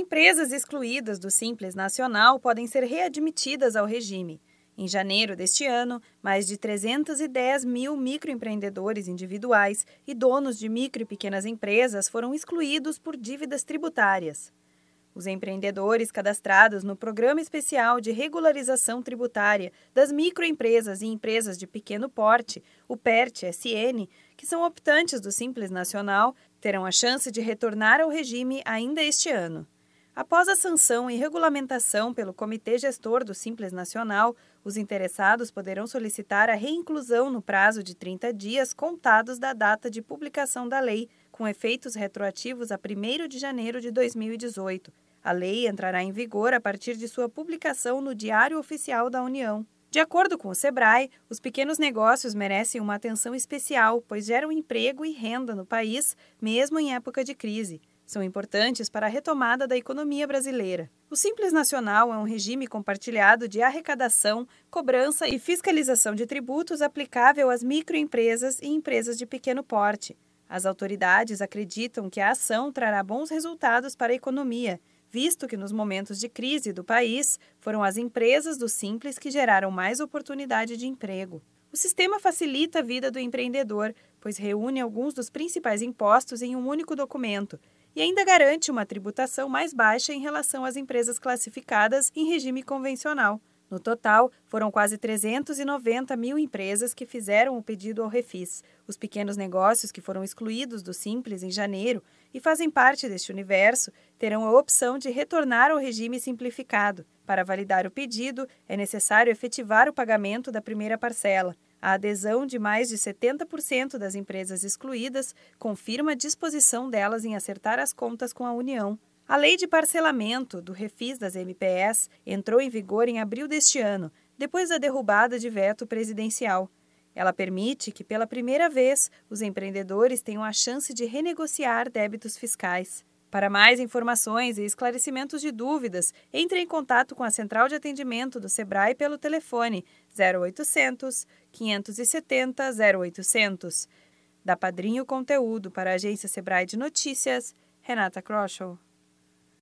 Empresas excluídas do Simples Nacional podem ser readmitidas ao regime. Em janeiro deste ano, mais de 310 mil microempreendedores individuais e donos de micro e pequenas empresas foram excluídos por dívidas tributárias. Os empreendedores cadastrados no Programa Especial de Regularização Tributária das Microempresas e Empresas de Pequeno Porte, o PERT-SN, que são optantes do Simples Nacional, terão a chance de retornar ao regime ainda este ano. Após a sanção e regulamentação pelo Comitê Gestor do Simples Nacional, os interessados poderão solicitar a reinclusão no prazo de 30 dias contados da data de publicação da lei, com efeitos retroativos a 1 de janeiro de 2018. A lei entrará em vigor a partir de sua publicação no Diário Oficial da União. De acordo com o Sebrae, os pequenos negócios merecem uma atenção especial, pois geram emprego e renda no país, mesmo em época de crise são importantes para a retomada da economia brasileira. O Simples Nacional é um regime compartilhado de arrecadação, cobrança e fiscalização de tributos aplicável às microempresas e empresas de pequeno porte. As autoridades acreditam que a ação trará bons resultados para a economia, visto que nos momentos de crise do país foram as empresas do Simples que geraram mais oportunidade de emprego. O sistema facilita a vida do empreendedor, pois reúne alguns dos principais impostos em um único documento e ainda garante uma tributação mais baixa em relação às empresas classificadas em regime convencional. No total, foram quase 390 mil empresas que fizeram o pedido ao Refis. Os pequenos negócios que foram excluídos do Simples em janeiro e fazem parte deste universo terão a opção de retornar ao regime simplificado. Para validar o pedido, é necessário efetivar o pagamento da primeira parcela. A adesão de mais de 70% das empresas excluídas confirma a disposição delas em acertar as contas com a União. A lei de parcelamento do refis das MPS entrou em vigor em abril deste ano, depois da derrubada de veto presidencial. Ela permite que, pela primeira vez, os empreendedores tenham a chance de renegociar débitos fiscais. Para mais informações e esclarecimentos de dúvidas, entre em contato com a Central de Atendimento do Sebrae pelo telefone 0800 570 0800. Da Padrinho Conteúdo para a Agência Sebrae de Notícias, Renata Kroschel.